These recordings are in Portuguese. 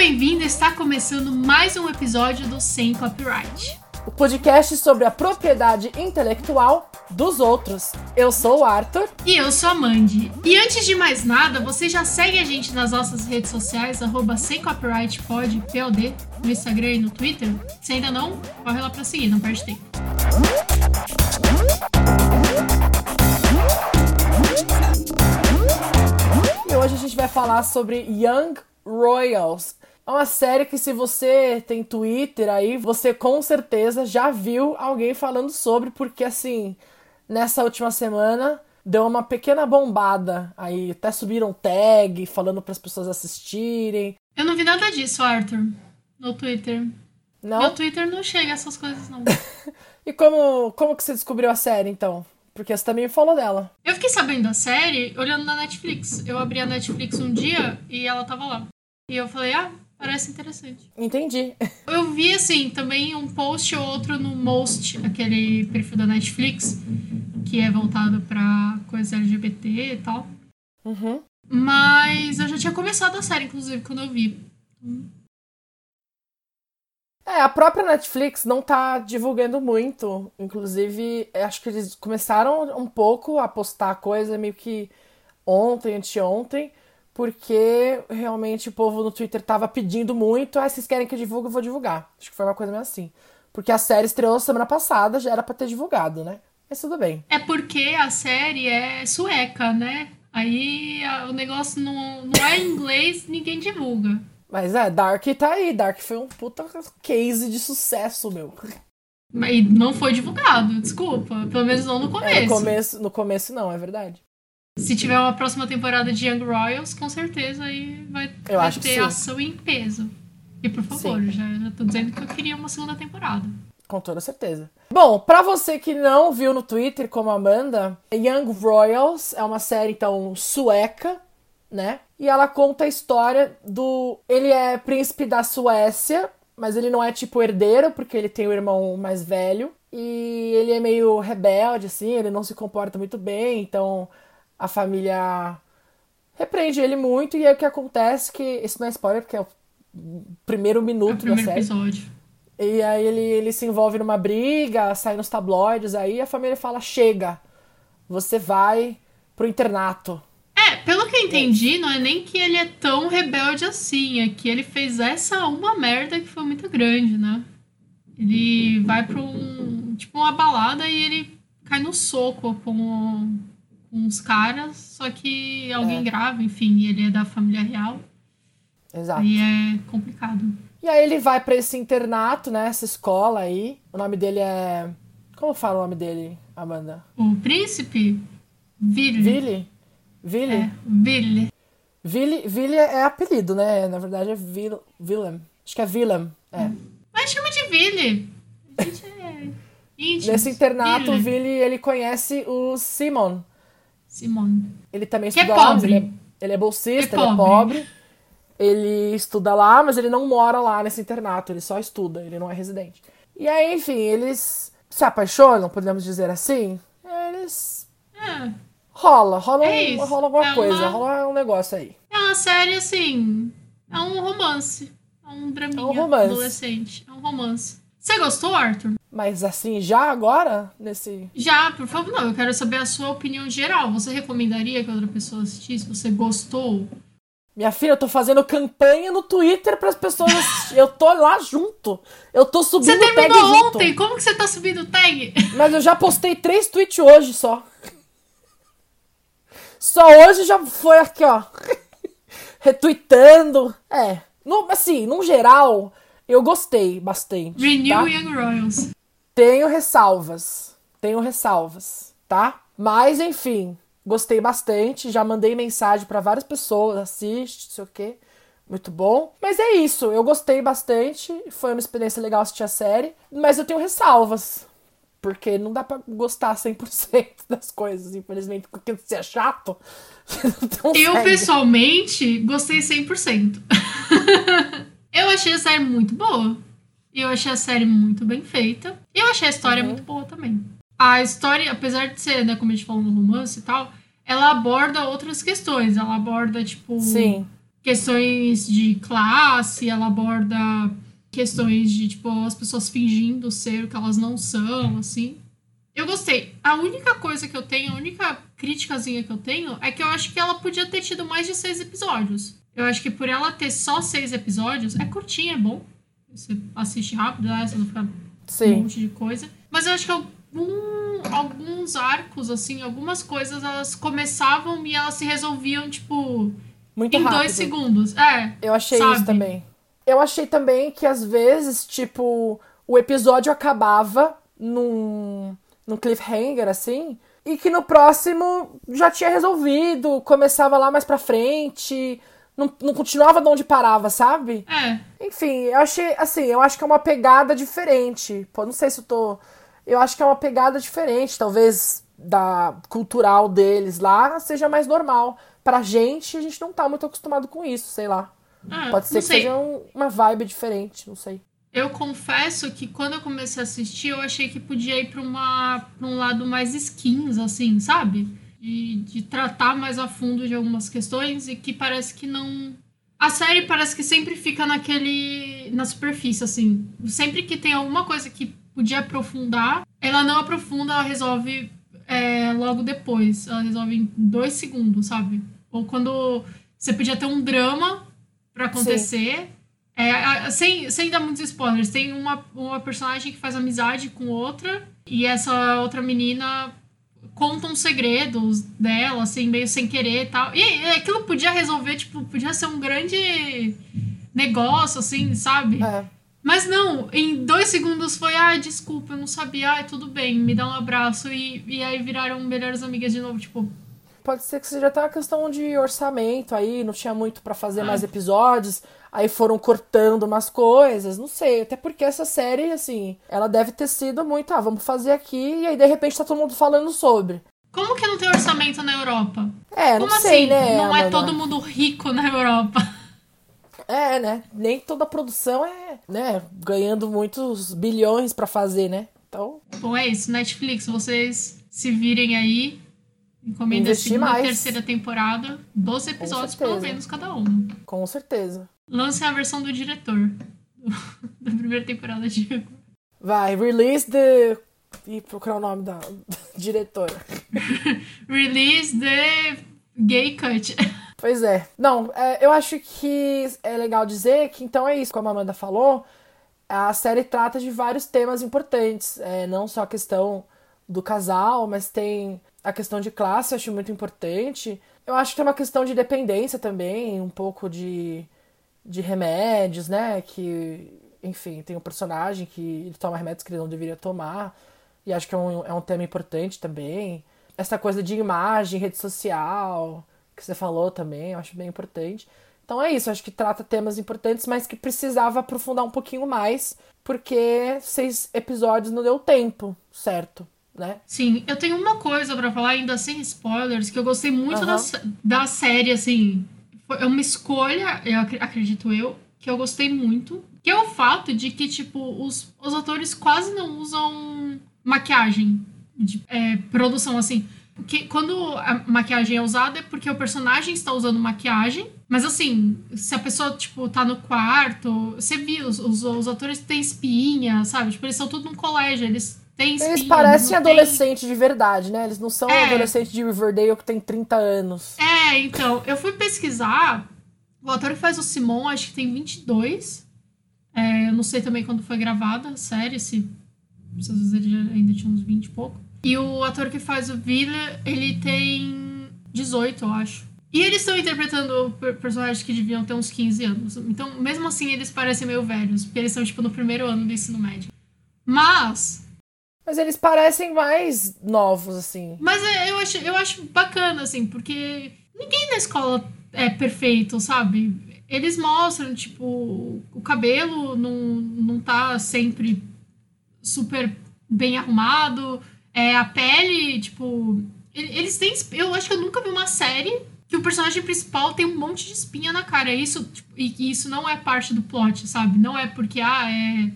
bem-vindo! Está começando mais um episódio do Sem Copyright. O podcast sobre a propriedade intelectual dos outros. Eu sou o Arthur. E eu sou a Mandy. E antes de mais nada, você já segue a gente nas nossas redes sociais, arroba sem copyright pod, POD, no Instagram e no Twitter? Se ainda não, corre lá pra seguir, não perde tempo. E hoje a gente vai falar sobre Young Royals. É uma série que se você tem Twitter aí, você com certeza já viu alguém falando sobre, porque assim, nessa última semana deu uma pequena bombada aí, até subiram tag falando para as pessoas assistirem. Eu não vi nada disso, Arthur, no Twitter. Não? Meu Twitter não chega a essas coisas, não. e como, como que você descobriu a série, então? Porque você também falou dela. Eu fiquei sabendo da série olhando na Netflix. Eu abri a Netflix um dia e ela tava lá. E eu falei, ah, parece interessante. Entendi. Eu vi, assim, também um post ou outro no Most, aquele perfil da Netflix, que é voltado pra coisas LGBT e tal. Uhum. Mas eu já tinha começado a série, inclusive, quando eu vi. É, a própria Netflix não tá divulgando muito. Inclusive, acho que eles começaram um pouco a postar coisa meio que ontem, anteontem, porque realmente o povo no Twitter tava pedindo muito. Ah, vocês querem que eu divulgue, eu vou divulgar. Acho que foi uma coisa meio assim. Porque a série estreou semana passada, já era pra ter divulgado, né? Mas tudo bem. É porque a série é sueca, né? Aí a, o negócio não, não é em inglês, ninguém divulga. Mas é, Dark tá aí. Dark foi um puta case de sucesso, meu. Mas não foi divulgado, desculpa. Pelo menos não no começo. É, no começo. No começo não, é verdade. Se tiver uma próxima temporada de Young Royals, com certeza aí vai, vai ter ação em peso. E por favor, Sim. já, já tô dizendo que eu queria uma segunda temporada. Com toda certeza. Bom, pra você que não viu no Twitter, como a Amanda, Young Royals é uma série, então, sueca, né? E ela conta a história do. Ele é príncipe da Suécia, mas ele não é tipo herdeiro, porque ele tem o irmão mais velho. E ele é meio rebelde, assim, ele não se comporta muito bem, então a família repreende ele muito. E aí o que acontece que. Isso não é spoiler, porque é o primeiro É o minuto da primeiro série. episódio. E aí ele, ele se envolve numa briga, sai nos tabloides, aí a família fala: chega, você vai pro internato. É, pelo que eu entendi, não é nem que ele é tão rebelde assim, é que ele fez essa uma merda que foi muito grande, né? Ele vai pra um. tipo uma balada e ele cai no soco com uns caras, só que alguém É. grava, enfim, e ele é da família real. Exato. Aí é complicado. E aí ele vai pra esse internato, né? Essa escola aí. O nome dele é. Como fala o nome dele, Amanda? O príncipe, Ville. Ville? Ville? É, Ville é apelido, né? Na verdade é Vil, Willem. Acho que é Willem. É. Mas chama de Ville. A gente é. Nesse internato, o Ville. Ville ele conhece o Simon. Simone. Ele também é estuda lá, mas pobre. ele é, ele é bolsista, É ele é pobre. Ele estuda lá, mas ele não mora lá nesse internato, ele só estuda, ele não é residente. E aí, enfim, eles se apaixonam, podemos dizer assim. Eles. É. Rola, rola, É um- rola alguma É coisa, uma- rola um negócio aí. É uma série assim. É um romance. É um draminha É um romance. adolescente. É um romance. Você gostou, Arthur? Mas assim, já agora, nesse. Já, por favor, não. Eu quero saber a sua opinião geral. Você recomendaria que outra pessoa assistisse? Você gostou? Minha filha, eu tô fazendo campanha no Twitter pras pessoas assistirem. Eu tô lá junto. Eu tô subindo Você tag terminou junto. ontem! Como que você tá subindo o tag? Mas eu já postei três tweets hoje só. Só hoje já foi aqui, ó. Retweetando. É. No, assim, no geral, eu gostei bastante. Renew tá? Young Royals. Tenho ressalvas. Tenho ressalvas, tá? Mas, enfim, gostei bastante. Já mandei mensagem pra várias pessoas. Assiste, não sei o quê. Muito bom. Mas é isso. Eu gostei bastante. Foi uma experiência legal assistir a série. Mas eu tenho ressalvas. Porque não dá pra gostar 100% das coisas, infelizmente. Porque se é chato, você. Eu, pessoalmente, gostei 100%. eu achei a série muito boa. Eu achei a série muito bem feita. E eu achei a história Uhum. muito boa também. A história, apesar de ser, né, como a gente falou no romance e tal, ela aborda outras questões. Ela aborda, tipo, Sim. questões de classe, ela aborda questões de, tipo, as pessoas fingindo ser o que elas não são, assim. Eu gostei. A única coisa que eu tenho, a única críticazinha que eu tenho, é que eu acho que ela podia ter tido mais de seis episódios. Eu acho que por ela ter só seis episódios, é curtinha, é bom. Você assiste rápido, né? Você não fica Sim. um monte de coisa. Mas eu acho que algum, alguns arcos, assim, algumas coisas, elas começavam e elas se resolviam, tipo, Muito em rápido. dois segundos. É. Eu achei sabe? isso também. Eu achei também que às vezes, tipo, o episódio acabava num, num cliffhanger, assim, e que no próximo já tinha resolvido, começava lá mais pra frente, não, não continuava de onde parava, sabe? É. Enfim, eu achei, assim, eu acho que é uma pegada diferente. Pô, não sei se eu tô. Eu acho que é uma pegada diferente, talvez da cultural deles lá seja mais normal. Pra gente, a gente não tá muito acostumado com isso, sei lá. Ah, Pode ser que sei. seja um- uma vibe diferente, não sei. Eu confesso que quando eu comecei a assistir, eu achei que podia ir pra, uma, pra um lado mais skins, assim, sabe? De, de tratar mais a fundo de algumas questões e que parece que não. A série parece que sempre fica naquele. na superfície, assim. Sempre que tem alguma coisa que podia aprofundar, ela não aprofunda, ela resolve é, logo depois. Ela resolve em dois segundos, sabe? Ou quando você podia ter um drama pra acontecer. É, sem, sem dar muitos spoilers, tem uma, uma personagem que faz amizade com outra, e essa outra menina conta uns segredos dela, assim, meio sem querer e tal. E aquilo podia resolver, tipo, podia ser um grande negócio, assim, sabe? É. Mas não, em dois segundos foi, ai, desculpa, eu não sabia, ai, tudo bem, me dá um abraço. E, e aí viraram melhores amigas de novo, tipo, Pode ser que seja até uma questão de orçamento aí, não tinha muito pra fazer Ah. mais episódios, aí foram cortando umas coisas, não sei. Até porque essa série, assim, ela deve ter sido muito, ah, vamos fazer aqui, e aí de repente tá todo mundo falando sobre. como que não tem orçamento na Europa? É, não Como sei, assim? né? não é todo mundo rico na Europa. É, né? Nem toda produção é, né, ganhando muitos bilhões pra fazer, né? Então, Bom, é isso. Netflix, vocês se virem aí. Encomenda a Investir segunda e mais. terceira temporada. 12 episódios, pelo menos, cada um. com certeza. Lancem a versão do diretor. da primeira temporada de. Vai, release the. Ih, procurar o nome da diretora. Release the Gay Cut. Pois é. Não, é, eu acho que é legal dizer que então é isso, como a Amanda falou, a série trata de vários temas importantes. É, não só a questão do casal, mas tem a questão de classe, eu acho muito importante. Eu acho que tem uma questão de dependência também, um pouco de, de remédios, né? Que, enfim, tem um personagem que toma remédios que ele não deveria tomar. E acho que é um, é um tema importante também. Essa coisa de imagem, rede social, que você falou também, eu acho bem importante. Então é isso, acho que trata temas importantes, mas que precisava aprofundar um pouquinho mais, porque seis episódios não deu tempo, certo? Né? Sim, eu tenho uma coisa pra falar, ainda sem spoilers, que eu gostei muito da, Aham. sé- da série, assim. Foi uma escolha, eu acre- acredito eu, que eu gostei muito. Que é o fato de que, tipo, os, os atores quase não usam maquiagem de é, produção, assim. Porque quando a maquiagem é usada é porque o personagem está usando maquiagem. Mas assim, se a pessoa, tipo, tá no quarto, você viu, os, os, os atores têm espinha, sabe? Tipo, eles são tudo num colégio, eles têm espinha. Eles parecem adolescentes de verdade, né? Eles não são É. adolescentes de Riverdale que tem 30 anos. É, então, eu fui pesquisar. O ator que faz o Simon, acho que tem 22. É, eu não sei também quando foi gravada a série, se, se às vezes ele ainda tinha uns 20 e pouco. E o ator que faz o Villa, ele tem 18, eu acho. E eles estão interpretando per- personagens que deviam ter uns 15 anos. Então, mesmo assim, eles parecem meio velhos, porque eles estão, tipo, no primeiro ano do ensino médio. Mas, Mas eles parecem mais novos, assim. Mas é, eu acho, eu acho bacana, assim, porque ninguém na escola é perfeito, sabe? Eles mostram, tipo, o cabelo não, não tá sempre super bem arrumado, é, a pele, tipo. e- Eles têm. Eu acho que eu nunca vi uma série que o personagem principal tem um monte de espinha na cara. Isso, tipo, e que isso não é parte do plot, sabe? Não é porque, ah, é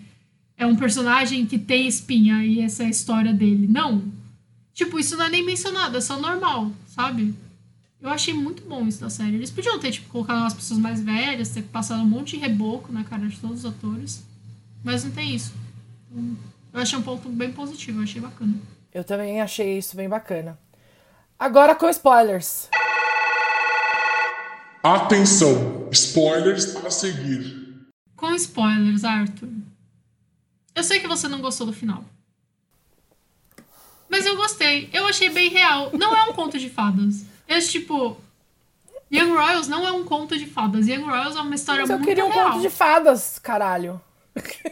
é um personagem que tem espinha e essa é a história dele. Não. Tipo, isso não é nem mencionado, é só normal, sabe? Eu achei muito bom isso da série. Eles podiam ter, tipo, colocado umas pessoas mais velhas, ter passado um monte de reboco na cara de todos os atores. Mas não tem isso. Então, eu achei um ponto bem positivo, eu achei bacana. Eu também achei isso bem bacana. Agora com spoilers. Atenção, spoilers a seguir. Com spoilers, Arthur. Eu sei que você não gostou do final. Mas eu gostei. Eu achei bem real. Não é um conto de fadas. É tipo. Young Royals não é um conto de fadas. Young Royals é uma história Mas eu muito queria um real. conto de fadas, caralho.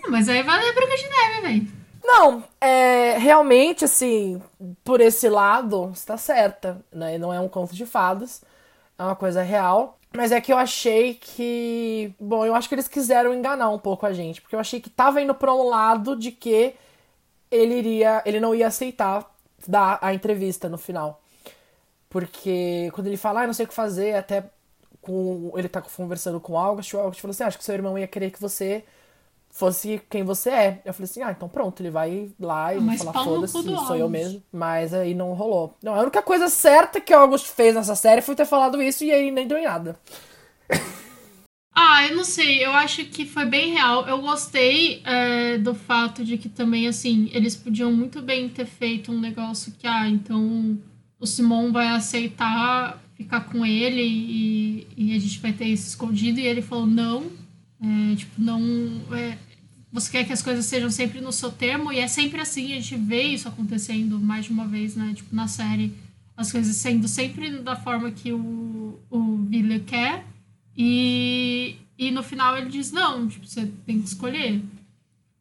Mas aí vai ler Branca de Neve, velho. Não, é realmente assim, por esse lado, está certa, né? Não é um conto de fadas, é uma coisa real. Mas é que eu achei que, bom, eu acho que eles quiseram enganar um pouco a gente, porque eu achei que tava indo para um lado de que ele iria, ele não ia aceitar dar a entrevista no final. Porque quando ele fala, ah, não sei o que fazer, até com ele tá conversando com o August, o August falou assim, ah, acho que seu irmão ia querer que você fosse quem você é. Eu falei assim, ah, então pronto, ele vai lá e Ah, vai falar, foda-se, sou eu mesmo. Mas aí não rolou. Não, a única coisa certa que o August fez nessa série foi ter falado isso e aí nem deu em nada. Ah, eu não sei. Eu acho que foi bem real. Eu gostei é, do fato de que também, assim, eles podiam muito bem ter feito um negócio que, ah, então o Simon vai aceitar ficar com ele e, e a gente vai ter isso escondido. E ele falou, não. É, tipo, não. é, você quer que as coisas sejam sempre no seu termo, e é sempre assim, a gente vê isso acontecendo mais de uma vez, né? Tipo, na série, as coisas sendo sempre da forma que o, o Billy quer. E, e no final ele diz, não, tipo, você tem que escolher.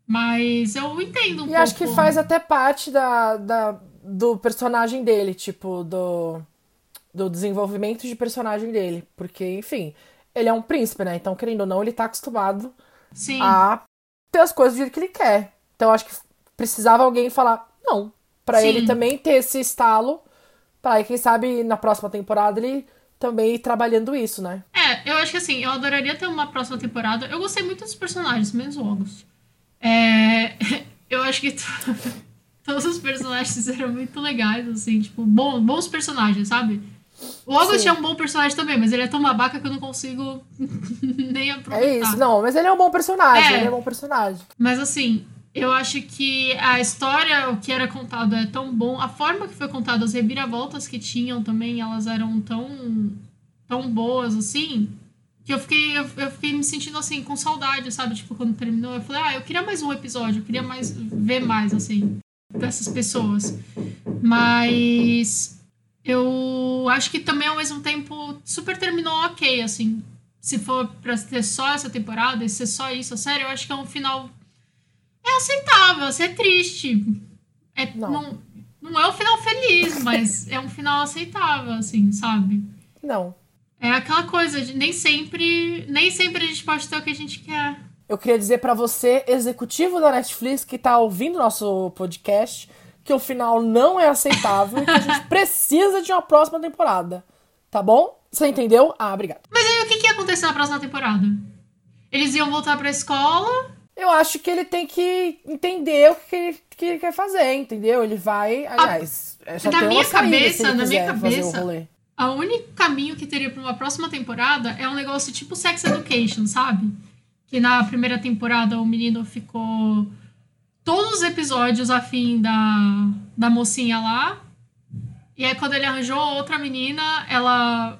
Mas eu entendo um E pouco. acho que faz até parte da, da, do personagem dele, tipo, do, do desenvolvimento de personagem dele. Porque, enfim, ele é um príncipe, né? Então, querendo ou não, ele tá acostumado Sim. a ter as coisas do jeito que ele quer. Então, acho que precisava alguém falar não. Pra Sim. ele também ter esse estalo. Aí, quem sabe, na próxima temporada ele também ir trabalhando isso, né? É, eu acho que assim, eu adoraria ter uma próxima temporada. Eu gostei muito dos personagens, menos o August. É, eu acho que to- todos os personagens eram muito legais, assim, tipo, bons personagens, sabe? O August é um bom personagem também, mas ele é tão babaca que eu não consigo nem aproveitar. É isso. Não, mas ele é um bom personagem. É. Ele é um bom personagem. Mas assim, eu acho que a história, o que era contado é tão bom. A forma que foi contado, as reviravoltas que tinham também, elas eram tão, tão boas, assim, que eu fiquei, eu, eu fiquei me sentindo assim, com saudade, sabe? Tipo, quando terminou, eu falei, ah, eu queria mais um episódio, eu queria mais ver mais, assim, dessas pessoas. Mas eu acho que também, ao mesmo tempo, super terminou ok, assim. Se for pra ter só essa temporada e ser só isso, a série, eu acho que é um final. É aceitável, assim, é triste. É, Não. não. Não, é um final feliz, mas é um final aceitável, assim, sabe? Não. É aquela coisa de nem sempre. Nem sempre a gente pode ter o que a gente quer. Eu queria dizer pra você, executivo da Netflix, que tá ouvindo nosso podcast, que o final não é aceitável e que a gente precisa de uma próxima temporada. Tá bom? Você entendeu? Ah, obrigado. Mas aí o que, que ia acontecer na próxima temporada? Eles iam voltar pra escola. Eu acho que ele tem que entender o que ele, que ele quer fazer, entendeu? Ele vai. Aliás, é só na minha cabeça, na minha cabeça. O único caminho que teria pra uma próxima temporada é um negócio tipo Sex Education, sabe? Que na primeira temporada o menino ficou todos os episódios afim da, da mocinha lá. E aí quando ele arranjou outra menina, ela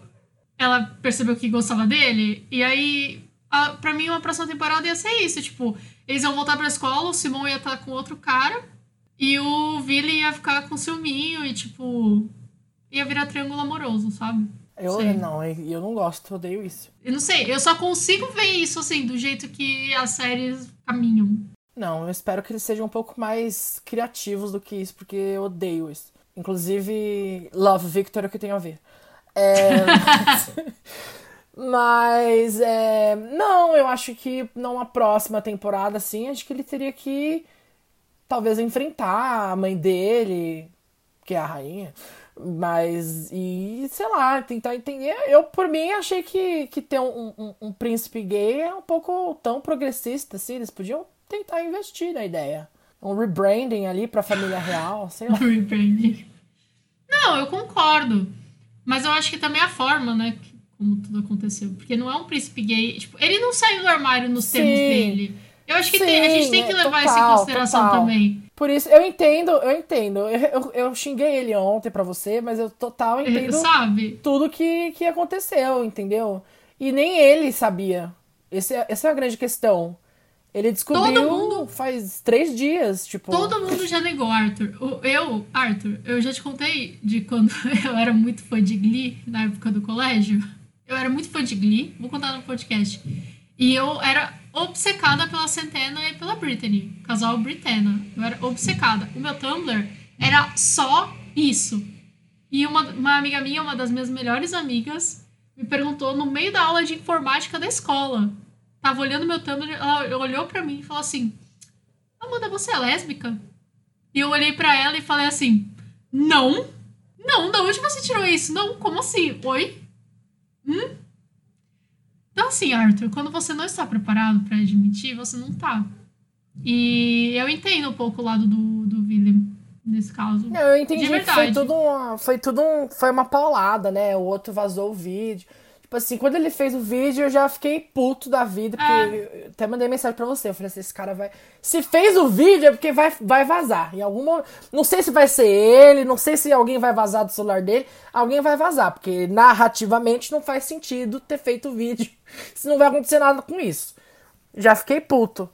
ela percebeu que gostava dele. E aí, a, pra mim, uma próxima temporada ia ser isso. Tipo, eles iam voltar pra escola, o Simon ia estar com outro cara. E o Billy ia ficar com ciúminho e, tipo, ia virar triângulo amoroso, sabe? Eu Sei. não, eu não gosto, eu odeio isso. Eu não sei, eu só consigo ver isso, assim, do jeito que as séries caminham. Não, eu espero que eles sejam um pouco mais criativos do que isso, porque eu odeio isso. Inclusive, Love Victor é o que tem a ver. É, mas, é, não, eu acho que numa próxima temporada, assim, acho que ele teria que talvez enfrentar a mãe dele, que é a rainha. Mas, e sei lá, tentar entender. Eu, por mim, achei que, que ter um, um, um príncipe gay é um pouco tão progressista, assim. Eles podiam tentar investir na ideia. Um rebranding ali pra família real, sei lá. Rebranding. Não, eu concordo. Mas eu acho que também a forma, né? que- Como tudo aconteceu. Porque não é um príncipe gay. Tipo, ele não saiu do armário nos Sim. termos dele. Eu acho que tem- a gente Sim, tem que é, levar isso em total, consideração total. também. Por isso, eu entendo, eu entendo. Eu, eu, eu xinguei ele ontem pra você, mas eu total entendo Sabe? tudo que, que aconteceu, entendeu? E nem ele sabia. Esse, é- essa é a grande questão. Ele descobriu Todo mundo- faz três dias, tipo. Todo mundo já negou Arthur. Eu, Arthur, eu já te contei de quando eu era muito fã de Glee, na época do colégio. Eu era muito fã de Glee, vou contar no podcast. E eu era obcecada pela Centena e pela Brittany, casal Britena. Eu era obcecada. O meu Tumblr era só isso. E uma, uma amiga minha, uma das minhas melhores amigas, me perguntou no meio da aula de informática da escola. Tava olhando meu Tumblr, ela olhou pra mim e falou assim: Amanda, você é lésbica? E eu olhei pra ela e falei assim: Não, não, da onde você tirou isso? Não, como assim? Oi? Hum? Então, assim, Arthur, quando você não está preparado pra admitir, você não tá. E eu entendo um pouco o lado do, do Willem nesse caso. Não, eu entendi De que foi tudo uma, foi tudo um, foi uma paulada, né? O outro vazou o vídeo. Tipo assim, quando ele fez o vídeo, eu já fiquei puto da vida, porque É. eu até mandei mensagem pra você. Eu falei assim, esse cara vai. Se fez o vídeo é porque vai, vai vazar. Em algum momento. Não sei se vai ser ele, não sei se alguém vai vazar do celular dele. Alguém vai vazar, porque narrativamente não faz sentido ter feito o vídeo. Se não vai acontecer nada com isso. Já fiquei puto.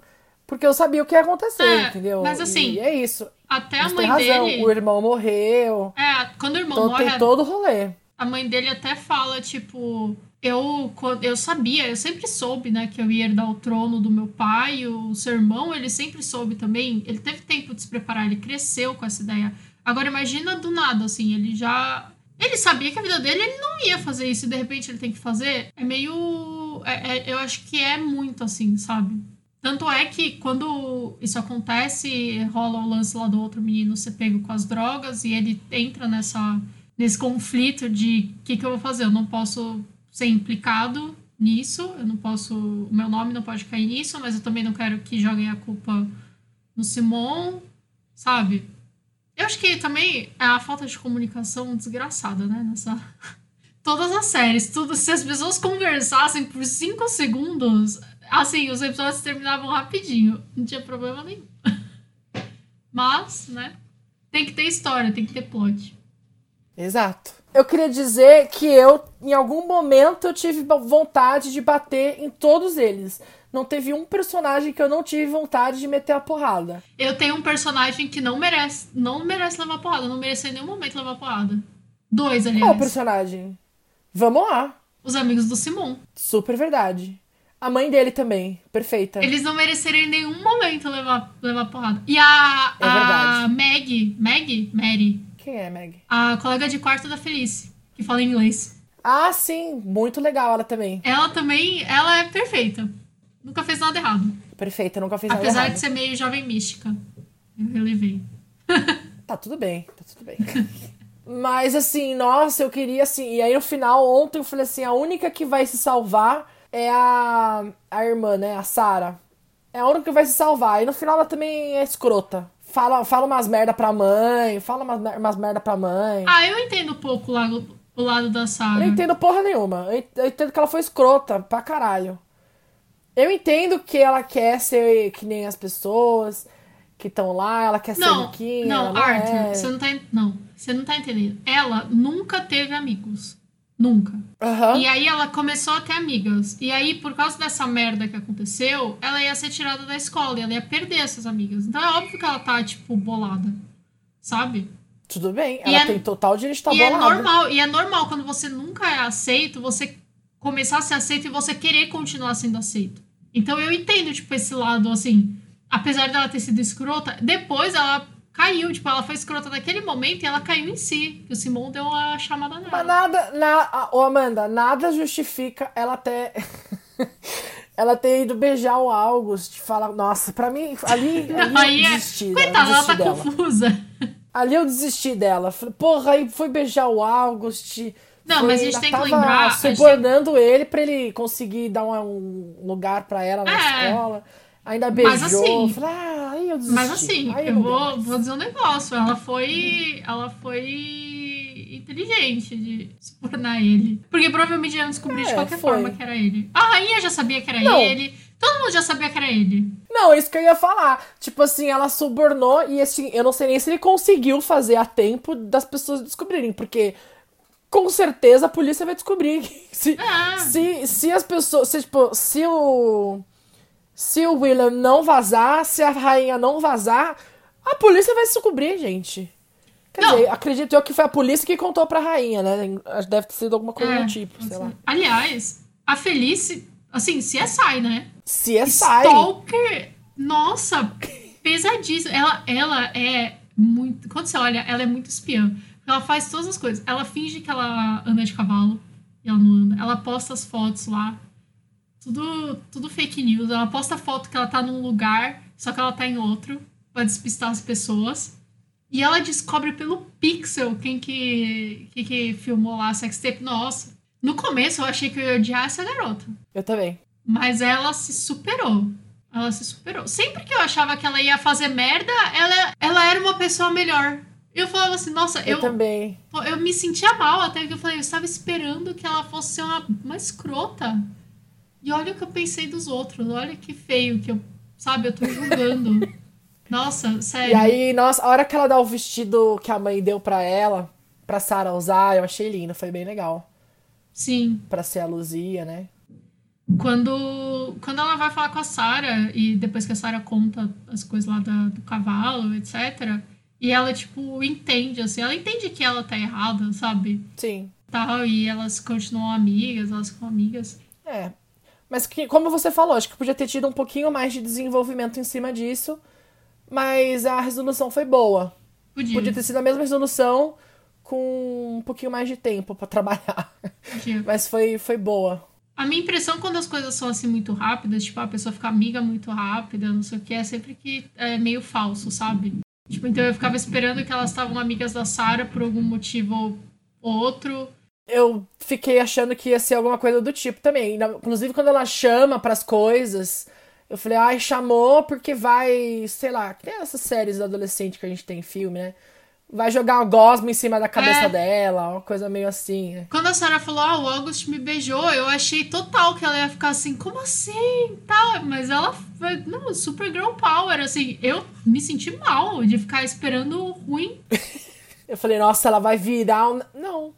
Porque eu sabia o que ia acontecer, É, entendeu? mas assim, E é isso. Até a Você mãe tem razão. dele. O irmão morreu. É, quando o irmão Então morre, tem todo o rolê. A mãe dele até fala, tipo, eu, eu sabia, eu sempre soube, né, que eu ia herdar o trono do meu pai, o seu irmão, ele sempre soube também, ele teve tempo de se preparar, ele cresceu com essa ideia. Agora imagina do nada, assim, ele já... Ele sabia que a vida dele, ele não ia fazer isso, e de repente ele tem que fazer. É meio... é- é- eu acho que é muito assim, sabe? Tanto é que quando isso acontece, rola o lance lá do outro menino ser pego com as drogas e ele entra nessa, nesse conflito de o que, que eu vou fazer? Eu não posso ser implicado nisso, eu não posso. O meu nome não pode cair nisso, mas eu também não quero que joguem a culpa no Simon, sabe? Eu acho que também é a falta de comunicação desgraçada, né? Nessa. Todas as séries, tudo, se as pessoas conversassem por cinco segundos, assim, os episódios terminavam rapidinho. Não tinha problema nenhum. Mas, né? Tem que ter história, tem que ter plot. Exato. Eu queria dizer que eu, em algum momento, eu tive vontade de bater em todos eles. Não teve um personagem que eu não tive vontade de meter a porrada. Eu tenho um personagem que não merece, não merece levar porrada, não merece em nenhum momento levar porrada. Dois, Qual aliás. personagem? Vamos lá. Os amigos do Simon. Super verdade. A mãe dele também. Perfeita. Eles não mereceriam em nenhum momento levar, levar porrada. E a, É a verdade. Meg, Meg? Mary, Quem é, Meg? a colega de quarto da Felice, que fala inglês. Ah, sim. Muito legal ela também. Ela também, ela é perfeita. Nunca fez nada errado. Perfeita, nunca fez nada Apesar errado. de ser meio jovem mística. Eu relevei. Tá tudo bem, tá tudo bem. Mas assim, nossa, eu queria assim. E aí no final, ontem eu falei assim: a única que vai se salvar é a, a irmã, né? A Sarah. É a única que vai se salvar. E no final ela também é escrota. Fala, fala umas merda pra mãe, fala umas, umas merda pra mãe. Ah, eu entendo um pouco lado, o lado da Eu Sarah. não entendo porra nenhuma. Eu ent- eu entendo que ela foi escrota pra caralho. Eu entendo que ela quer ser que nem as pessoas que estão lá, ela quer ser Não, riquinha. não, ela Arthur, é. você não tá. Não, você não tá entendendo. Ela nunca teve amigos. Nunca. Aham. E aí ela começou a ter amigas. E aí, por causa dessa merda que aconteceu, ela ia ser tirada da escola e ela ia perder essas amigas. Então é óbvio que ela tá, tipo, bolada. Sabe? Tudo bem, E ela é- tem total direito de estar e é bolada. normal, e é normal quando você nunca é aceito, você começar a ser aceito e você querer continuar sendo aceito. Então eu entendo, tipo, esse lado, assim, apesar dela ter sido escrota, depois ela caiu, tipo, ela foi escrota naquele momento e ela caiu em si. Que o Simon deu uma chamada Mas nela. nada, na, ô Amanda, nada justifica ela ter. ela ter ido beijar o August e falar, nossa, pra mim, ali, ali Aí eu é. desisti, eu Coitada, ela tá dela. confusa. Ali eu desisti dela. Porra, aí foi beijar o August. Não, foi- mas a gente tem que lembrar, a subornando ele pra ele conseguir dar um, um lugar pra ela na É. escola. Ainda beijou. Mas assim- Falei, ah, aí eu desisti. Mas assim, eu deu vou, vou dizer um negócio. Ela foi. Ela foi inteligente de subornar ele. Porque provavelmente iam descobrir de É, qualquer foi. forma que era ele. A rainha já sabia que era Não. ele. Todo mundo já sabia que era ele. Não, isso que eu ia falar. Tipo assim, ela subornou e assim, eu não sei nem se ele conseguiu fazer a tempo das pessoas descobrirem, porque com certeza a polícia vai descobrir. Se, Ah. se, se as pessoas. Se, tipo, se o. Se o William não vazar, se a rainha não vazar, a polícia vai descobrir, gente. Quer Não. dizer, acredito eu que foi a polícia que contou pra rainha, né? Deve ter sido alguma coisa É, do tipo, sei lá. Aliás, a Felice, assim, CSI, né? Se é sai. Stalker, nossa, pesadíssimo. Ela, ela é muito. Quando você olha, ela é muito espiã. Ela faz todas as coisas. Ela finge que ela anda de cavalo e ela não anda. Ela posta as fotos lá. Tudo, tudo fake news. Ela posta foto que ela tá num lugar, só que ela tá em outro, pra despistar as pessoas. E ela descobre pelo pixel quem que, quem que filmou lá a sextape. Nossa. No começo eu achei que eu ia odiar essa garota. Eu também. Mas ela se superou. Ela se superou. Sempre que eu achava que ela ia fazer merda, ela, ela era uma pessoa melhor. Eu falava assim, nossa, Eu, eu, também. eu me sentia mal até que eu falei, eu estava esperando que ela fosse ser uma, uma escrota. E olha o que eu pensei dos outros. Olha que feio que eu, sabe, eu tô julgando. nossa, sério. E aí, nossa, a hora que ela dá o vestido que a mãe deu pra ela, pra Sarah usar, eu achei lindo, foi bem legal. Sim. Pra ser a Luzia, né? Quando, quando ela vai falar com a Sarah, e depois que a Sarah conta as coisas lá da- do cavalo, etc. E ela, tipo, entende, assim, ela entende que ela tá errada, sabe? Sim. Tal, e elas continuam amigas, elas ficam amigas. É. Mas que, como você falou, acho que podia ter tido um pouquinho mais de desenvolvimento em cima disso. Mas a resolução foi boa. Podia. Podia ter sido a mesma resolução com um pouquinho mais de tempo pra trabalhar. podia. Mas foi, foi boa. A minha impressão quando as coisas são assim muito rápidas, tipo, a pessoa fica amiga muito rápida, não sei o que, é sempre que é meio falso, sabe? Tipo, então eu ficava esperando que elas estavam amigas da Sarah por algum motivo ou outro. Eu fiquei achando que ia ser alguma coisa do tipo também. Inclusive, quando ela chama pras coisas, eu falei, ai, chamou porque vai, sei lá, que nem essas séries adolescente que a gente tem em filme, né? Vai jogar uma gosma em cima da cabeça É. dela, uma coisa meio assim, né? Quando a Sarah falou, ah, o August me beijou, eu achei total que ela ia ficar assim, como assim? Tá, mas ela foi, não, super girl power, assim, eu me senti mal de ficar esperando o ruim. Eu falei, nossa, ela vai virar um. Não,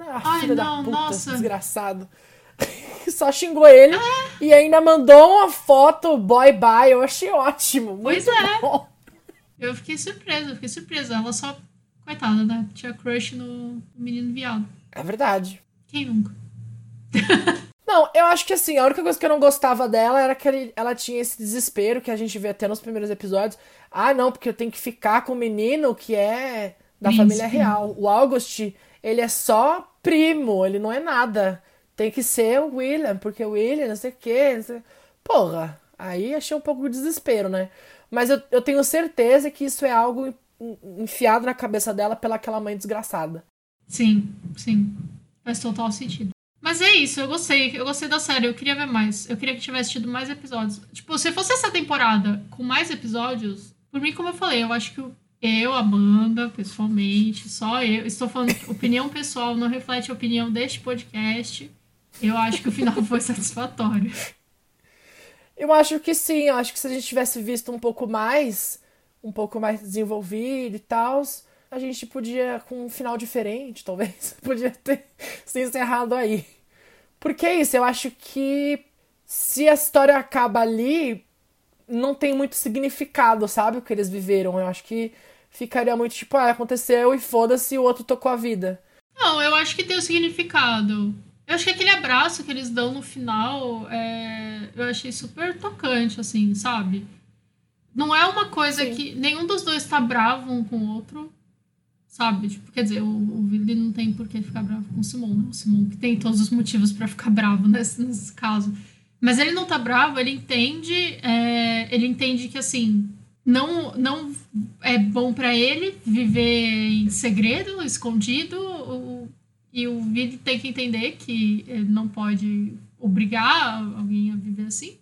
Ah, Ai, filho não, da puta, nossa. desgraçado. Só xingou ele e ainda mandou uma foto boy bye. Eu achei ótimo. Pois é. bom. Eu fiquei surpresa, eu fiquei surpresa. Ela só, coitada, né? Tinha crush no menino viado. É verdade. Quem nunca? Não, eu acho que assim, a única coisa que eu não gostava dela era que ele- ela tinha esse desespero que a gente vê até nos primeiros episódios. Ah, não, porque eu tenho que ficar com o menino que é da Príncipe. família real. O August, ele é só primo, ele não é nada. Tem que ser o William, porque o William, não sei o quê. Não sei... Porra, aí achei um pouco de desespero, né? Mas eu, eu tenho certeza que isso é algo en- en- enfiado na cabeça dela pela aquela mãe desgraçada. Sim, sim. Faz total sentido. Mas é isso, eu gostei. Eu gostei da série, eu queria ver mais. Eu queria que tivesse tido mais episódios. Tipo, se fosse essa temporada com mais episódios, por mim, como eu falei, eu acho que o- eu, Amanda, pessoalmente, só eu, estou falando que opinião pessoal, não reflete a opinião deste podcast. Eu acho que o final foi satisfatório. Eu acho que sim, eu acho que se a gente tivesse visto um pouco mais, um pouco mais desenvolvido e tal, a gente podia, com um final diferente, talvez, podia ter se encerrado aí. Porque é isso, eu acho que se a história acaba ali, não tem muito significado, sabe, o que eles viveram. Eu acho que ficaria muito tipo, ah, aconteceu e foda-se, o outro tocou a vida. Não, eu acho que tem o significado. Eu acho que aquele abraço que eles dão no final, é, eu achei super tocante, assim, sabe? Não é uma coisa Sim. que nenhum dos dois tá bravo um com o outro, sabe? Tipo, quer dizer, o, o Billy não tem por que ficar bravo com o Simon, né? O Simon que tem todos os motivos pra ficar bravo nesse, nesse caso. Mas ele não tá bravo, ele entende, é, ele entende que, assim, não, não é bom pra ele viver em segredo, escondido, e o Billy tem que entender que ele não pode obrigar alguém a viver assim.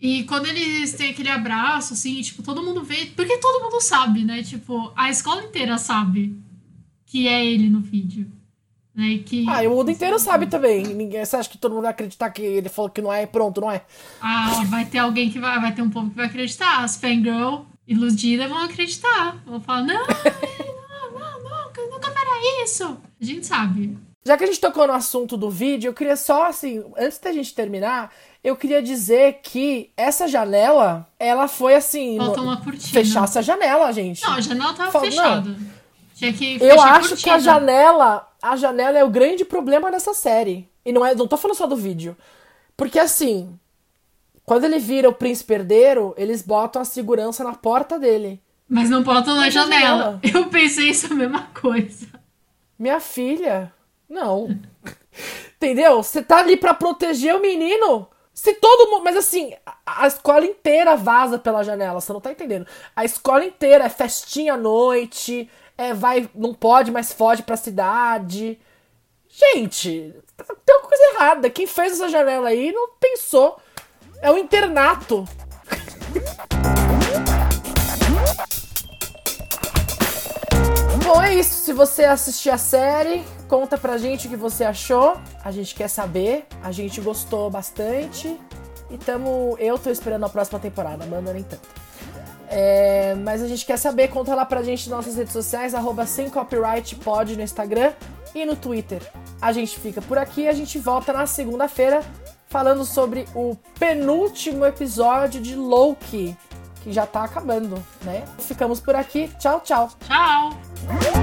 E quando eles têm aquele abraço, assim, tipo, todo mundo vê. Porque todo mundo sabe, né? Tipo, a escola inteira sabe que é ele no vídeo. Que, ah, e o mundo inteiro sabe também. Ninguém, você acha que todo mundo vai acreditar que ele falou que não é pronto, não é? Ah, vai ter alguém que vai, vai ter um povo que vai acreditar. As fangirl iludidas vão acreditar. Vão falar, não, não, não, nunca, nunca fará isso. A gente sabe. Já que a gente tocou no assunto do vídeo, eu queria só, assim, antes da gente terminar, eu queria dizer que essa janela, ela foi assim. Faltou uma cortina. Fechasse a janela, gente. Não, a janela tava Fal... fechada. Tinha que eu acho que a janela, a janela é o grande problema dessa série. E não é, não tô falando só do vídeo. Porque assim, quando ele vira o príncipe herdeiro, eles botam a segurança na porta dele. Mas não botam na janela. janela. Eu pensei isso a mesma coisa. Minha filha, não. Entendeu? Você tá ali para proteger o menino. Se todo mundo. Mas assim, a, a, escola inteira vaza pela janela, você não tá entendendo. A escola inteira é festinha à noite, é, vai, não pode, mas foge pra cidade. Gente, tem uma coisa errada. Quem fez essa janela aí não pensou. É um internato. Bom, é isso. Se você assistir a série, conta pra gente o que você achou. A gente quer saber. A gente gostou bastante. E tamo. Eu tô esperando a próxima temporada, manda nem tanto. É, mas a gente quer saber, conta lá pra gente nas nossas redes sociais, arroba sem copyright no Instagram e no Twitter. A gente fica por aqui a gente volta na segunda-feira falando sobre o penúltimo episódio de Loki, que já tá acabando, né? Ficamos por aqui. Tchau, tchau. Tchau.